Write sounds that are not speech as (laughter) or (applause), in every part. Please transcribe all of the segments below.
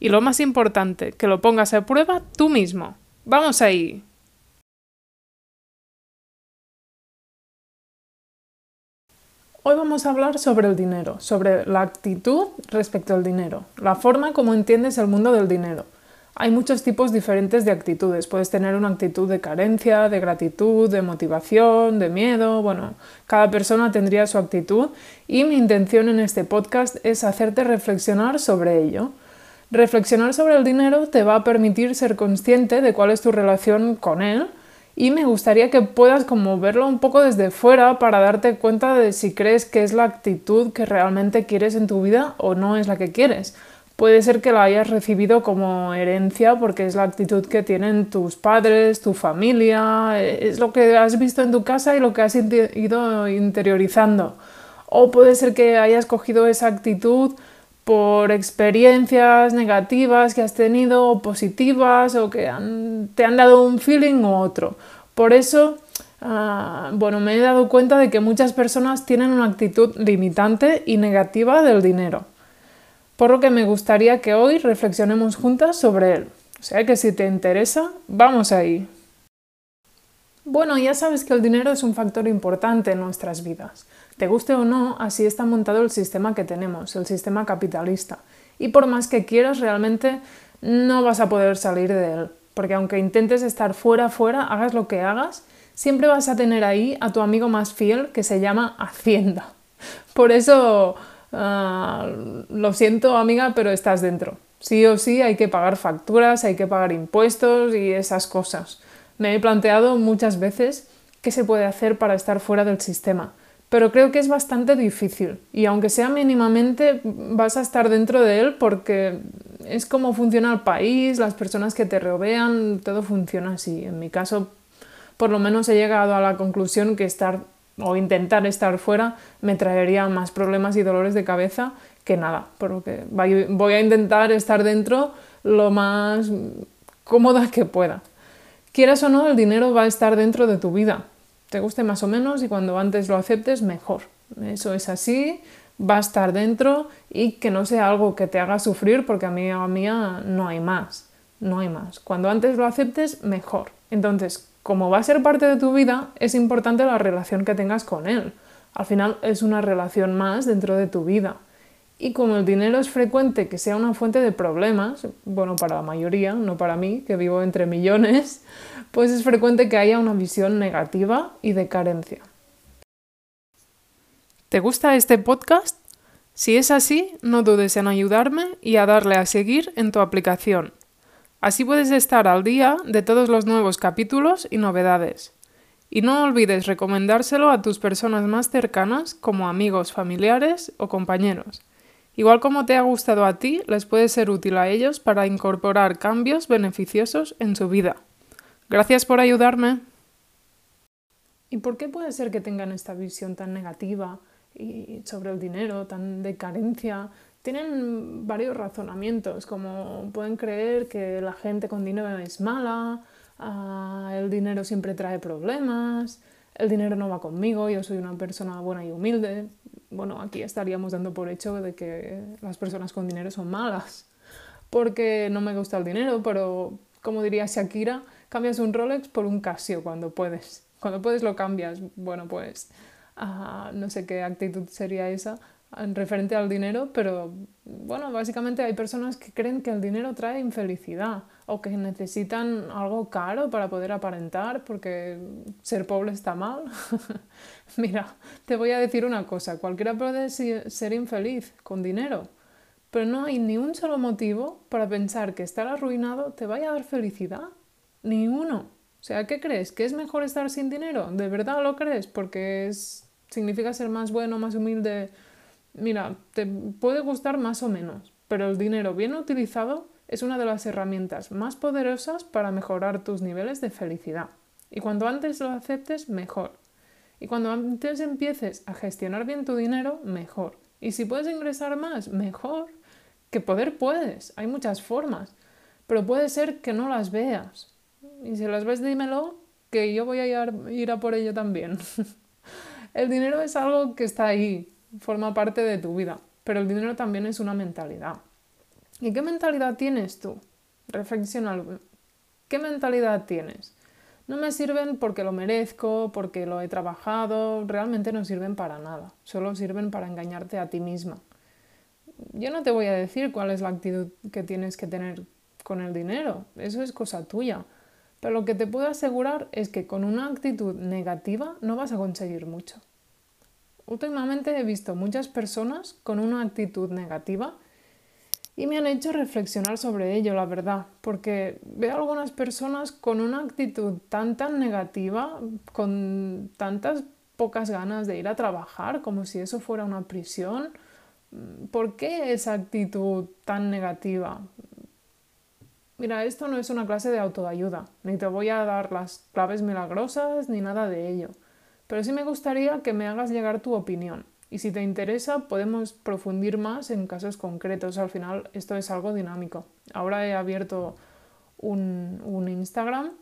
Y lo más importante, que lo pongas a prueba tú mismo. ¡Vamos ahí! Hoy vamos a hablar sobre el dinero, sobre la actitud respecto al dinero, la forma como entiendes el mundo del dinero. Hay muchos tipos diferentes de actitudes. Puedes tener una actitud de carencia, de gratitud, de motivación, de miedo. Bueno, cada persona tendría su actitud y mi intención en este podcast es hacerte reflexionar sobre ello. Reflexionar sobre el dinero te va a permitir ser consciente de cuál es tu relación con él y me gustaría que puedas como verlo un poco desde fuera para darte cuenta de si crees que es la actitud que realmente quieres en tu vida o no es la que quieres puede ser que la hayas recibido como herencia porque es la actitud que tienen tus padres, tu familia, es lo que has visto en tu casa y lo que has ido interiorizando. O puede ser que hayas cogido esa actitud por experiencias negativas que has tenido o positivas o que te han dado un feeling u otro. Por eso, ah, bueno, me he dado cuenta de que muchas personas tienen una actitud limitante y negativa del dinero por lo que me gustaría que hoy reflexionemos juntas sobre él. O sea que si te interesa, vamos ahí. Bueno, ya sabes que el dinero es un factor importante en nuestras vidas. Te guste o no, así está montado el sistema que tenemos, el sistema capitalista. Y por más que quieras, realmente no vas a poder salir de él. Porque aunque intentes estar fuera, fuera, hagas lo que hagas, siempre vas a tener ahí a tu amigo más fiel que se llama Hacienda. (laughs) Por eso Ah, lo siento amiga, pero estás dentro. Sí o sí hay que pagar facturas, hay que pagar impuestos y esas cosas. Me he planteado muchas veces qué se puede hacer para estar fuera del sistema, pero creo que es bastante difícil y aunque sea mínimamente vas a estar dentro de él porque es como funciona el país, las personas que te rodean, todo funciona así. En mi caso, por lo menos he llegado a la conclusión que estar o intentar estar fuera me traería más problemas y dolores de cabeza que nada, porque voy a intentar estar dentro lo más cómoda que pueda. Quieras o no, el dinero va a estar dentro de tu vida, te guste más o menos y cuando antes lo aceptes, mejor. Eso es así, va a estar dentro y que no sea algo que te haga sufrir porque a mí a mía no hay más, no hay más. Cuando antes lo aceptes, mejor. Entonces, como va a ser parte de tu vida, es importante la relación que tengas con él. Al final es una relación más dentro de tu vida. Y como el dinero es frecuente que sea una fuente de problemas, bueno, para la mayoría, no para mí, que vivo entre millones, (laughs) pues es frecuente que haya una visión negativa y de carencia. ¿Te gusta este podcast? Si es así, no dudes en ayudarme y a darle a seguir en tu aplicación. Así puedes estar al día de todos los nuevos capítulos y novedades. Y no olvides recomendárselo a tus personas más cercanas como amigos, familiares o compañeros. Igual como te ha gustado a ti, les puede ser útil a ellos para incorporar cambios beneficiosos en su vida. Gracias por ayudarme. ¿Y por qué puede ser que tengan esta visión tan negativa y sobre el dinero, tan de carencia, tienen varios razonamientos, como pueden creer que la gente con dinero es mala, ah, el dinero siempre trae problemas, el dinero no va conmigo, yo soy una persona buena y humilde. Bueno, aquí estaríamos dando por hecho de que las personas con dinero son malas, porque no me gusta el dinero, pero como diría Shakira, cambias un Rolex por un Casio cuando puedes. Cuando puedes lo cambias. Bueno, pues ah, no sé qué actitud sería esa, en referente al dinero, pero bueno, básicamente hay personas que creen que el dinero trae infelicidad o que necesitan algo caro para poder aparentar porque ser pobre está mal. (laughs) Mira, te voy a decir una cosa, cualquiera puede ser infeliz con dinero, pero no hay ni un solo motivo para pensar que estar arruinado te vaya a dar felicidad. Ni uno. O sea, ¿qué crees? ¿Que es mejor estar sin dinero? ¿De verdad lo crees? Porque es, significa ser más bueno, más humilde, mira, te puede gustar más o menos, pero el dinero bien utilizado es una de las herramientas más poderosas para mejorar tus niveles de felicidad. Y cuando antes lo aceptes, mejor. Y cuando antes empieces a gestionar bien tu dinero, mejor. Y si puedes ingresar más, mejor. Que poder puedes, hay muchas formas. Pero puede ser que no las veas. Y si las ves, dímelo, que yo voy a ir a por ello también. (laughs) el dinero es algo que está ahí, forma parte de tu vida. Pero el dinero también es una mentalidad. ¿Y qué mentalidad tienes tú? Reflexiona. ¿Qué mentalidad tienes? No me sirven porque lo merezco, porque lo he trabajado, realmente no sirven para nada, solo sirven para engañarte a ti misma. Yo no te voy a decir cuál es la actitud que tienes que tener con el dinero, eso es cosa tuya, pero lo que te puedo asegurar es que con una actitud negativa no vas a conseguir mucho. Últimamente he visto muchas personas con una actitud negativa y me han hecho reflexionar sobre ello, la verdad, porque veo algunas personas con una actitud tan tan negativa, con tantas pocas ganas de ir a trabajar, como si eso fuera una prisión. ¿Por qué esa actitud tan negativa? Mira, esto no es una clase de autoayuda, ni te voy a dar las claves milagrosas ni nada de ello, pero sí me gustaría que me hagas llegar tu opinión. Y si te interesa, podemos profundir más en casos concretos. Al final, esto es algo dinámico. Ahora he abierto un, Instagram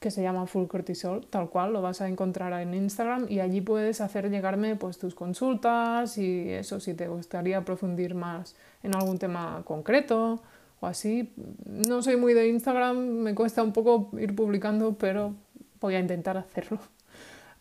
que se llama Full Cortisol, tal cual, lo vas a encontrar en Instagram y allí puedes hacer llegarme pues tus consultas y eso si te gustaría profundir más en algún tema concreto o así. No soy muy de Instagram, me cuesta un poco ir publicando, pero voy a intentar hacerlo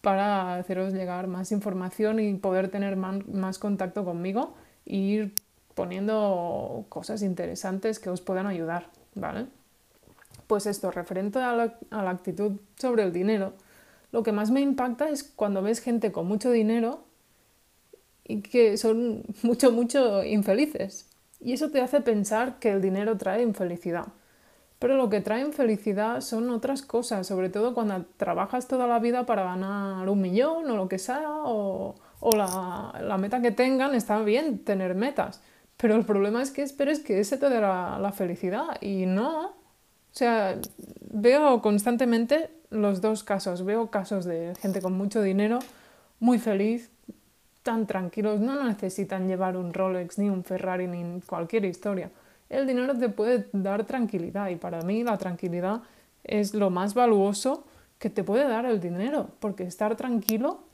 para haceros llegar más información y poder tener más contacto conmigo e ir poniendo cosas interesantes que os puedan ayudar, ¿vale? Pues esto, referente a la, a la actitud sobre el dinero, lo que más me impacta es cuando ves gente con mucho dinero y que son (laughs) mucho, mucho infelices. Y eso te hace pensar que el dinero trae infelicidad. Pero lo que traen felicidad son otras cosas, sobre todo cuando trabajas toda la vida para ganar un millón o lo que sea, o, la, meta que tengan, está bien tener metas. Pero el problema es que esperes que ese te dé la, la felicidad y no. O sea, veo constantemente los dos casos. Veo casos de gente con mucho dinero, muy feliz, tan tranquilos, no necesitan llevar un Rolex, ni un Ferrari, ni cualquier historia el dinero te puede dar tranquilidad y para mí la tranquilidad es lo más valuoso que te puede dar el dinero, porque estar tranquilo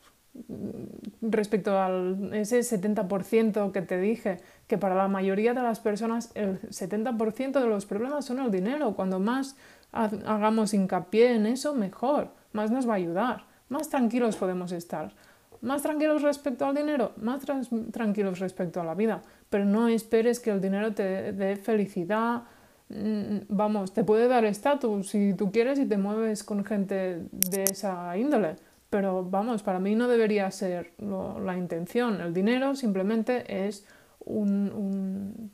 mm, respecto al ese 70% que te dije, que para la mayoría de las personas el 70% de los problemas son el dinero. Cuando más hagamos hincapié en eso, mejor, más nos va a ayudar, más tranquilos podemos estar. Más tranquilos respecto al dinero, más tranquilos respecto a la vida pero no esperes que el dinero te dé felicidad. Mm, vamos, te puede dar estatus si tú quieres y te mueves con gente de esa índole, pero vamos, para mí no debería ser la intención. El dinero simplemente es un,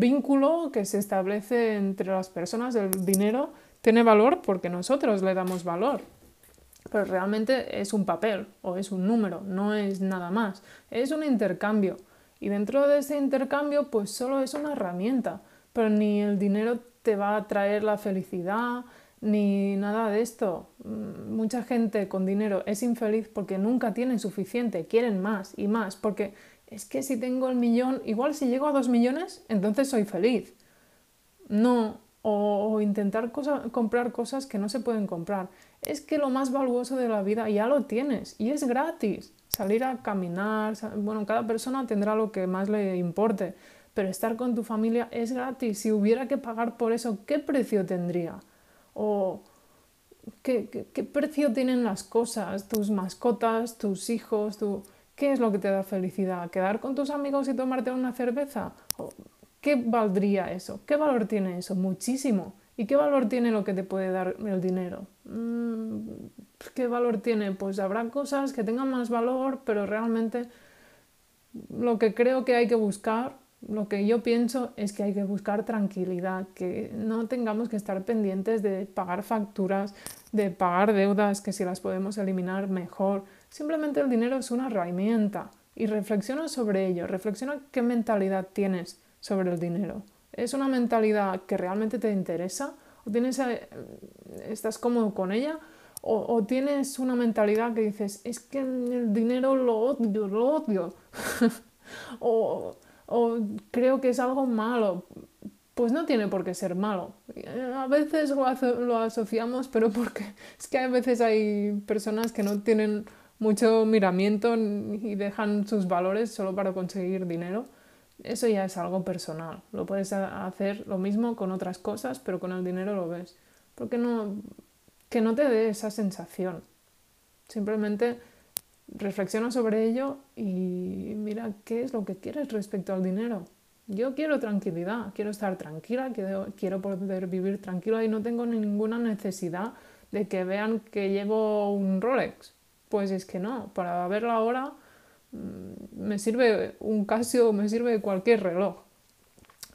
vínculo que se establece entre las personas. El dinero tiene valor porque nosotros le damos valor. Pero realmente es un papel o es un número, no es nada más. Es un intercambio. Y dentro de ese intercambio, pues solo es una herramienta, pero ni el dinero te va a traer la felicidad, ni nada de esto. Mm, mucha gente con dinero es infeliz porque nunca tienen suficiente, quieren más y más, porque es que si tengo el millón, igual si llego a dos millones, entonces soy feliz. No, o, intentar comprar cosas que no se pueden comprar. Es que lo más valuoso de la vida ya lo tienes y es gratis salir a caminar, bueno, cada persona tendrá lo que más le importe, pero estar con tu familia es gratis. Si hubiera que pagar por eso, ¿qué precio tendría? O ¿qué, qué, precio tienen las cosas, tus mascotas, tus hijos, tu... ¿qué es lo que te da felicidad? ¿Quedar con tus amigos y tomarte una cerveza? ¿Qué valdría eso? ¿Qué valor tiene eso? Muchísimo. ¿Y qué valor tiene lo que te puede dar el dinero? Mm, ¿Qué valor tiene? Pues habrá cosas que tengan más valor, pero realmente lo que creo que hay que buscar, lo que yo pienso es que hay que buscar tranquilidad, que no tengamos que estar pendientes de pagar facturas, de pagar deudas, que si las podemos eliminar mejor. Simplemente el dinero es una herramienta y reflexiona sobre ello, reflexiona qué mentalidad tienes sobre el dinero ¿Es una mentalidad que realmente te interesa? ¿O tienes, eh, estás cómodo con ella? O, tienes una mentalidad que dices, es que el dinero lo odio, lo odio. (laughs) o, o creo que es algo malo. Pues no tiene por qué ser malo. A veces lo, lo asociamos, pero (laughs) porque es que a veces hay personas que no tienen mucho miramiento y dejan sus valores solo para conseguir dinero. Eso ya es algo personal. Lo puedes hacer lo mismo con otras cosas, pero con el dinero lo ves. Porque no, que no te dé esa sensación. Simplemente reflexiona sobre ello y mira qué es lo que quieres respecto al dinero. Yo quiero tranquilidad, quiero estar tranquila, quiero, quiero poder vivir tranquila y no tengo ninguna necesidad de que vean que llevo un Rolex. Pues es que no, para ver la hora mm, me sirve un Casio, me sirve cualquier reloj.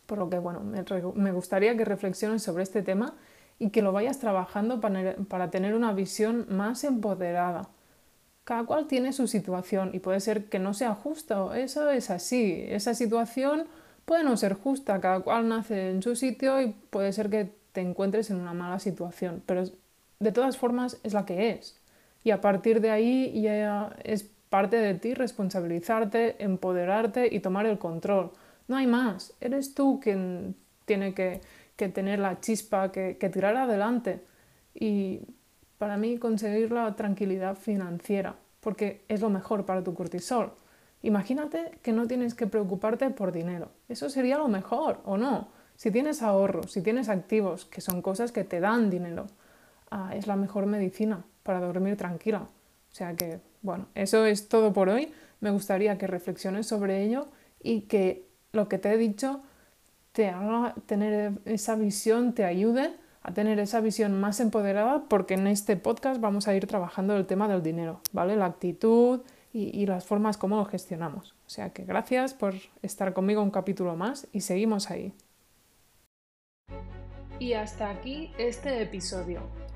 Por lo que, bueno, me, me gustaría que reflexiones sobre este tema y que lo vayas trabajando para, para tener una visión más empoderada. Cada cual tiene su situación y puede ser que no sea justo, eso es así, esa situación puede no ser justa, cada cual nace en su sitio y puede ser que te encuentres en una mala situación, pero de todas formas es la que es. Y a partir de ahí ya es parte de ti responsabilizarte, empoderarte y tomar el control. No hay más, eres tú quien tiene que que tener la chispa, que, tirar adelante. Y para mí conseguir la tranquilidad financiera, porque es lo mejor para tu cortisol. Imagínate que no tienes que preocuparte por dinero. Eso sería lo mejor, ¿o no? Si tienes ahorros, si tienes activos, que son cosas que te dan dinero, ah, es la mejor medicina para dormir tranquila. O sea que, bueno, eso es todo por hoy. Me gustaría que reflexiones sobre ello y que lo que te he dicho te haga tener esa visión, te ayude a tener esa visión más empoderada, porque en este podcast vamos a ir trabajando el tema del dinero, ¿vale? La actitud y, las formas como lo gestionamos. O sea que gracias por estar conmigo un capítulo más y seguimos ahí. Y hasta aquí este episodio.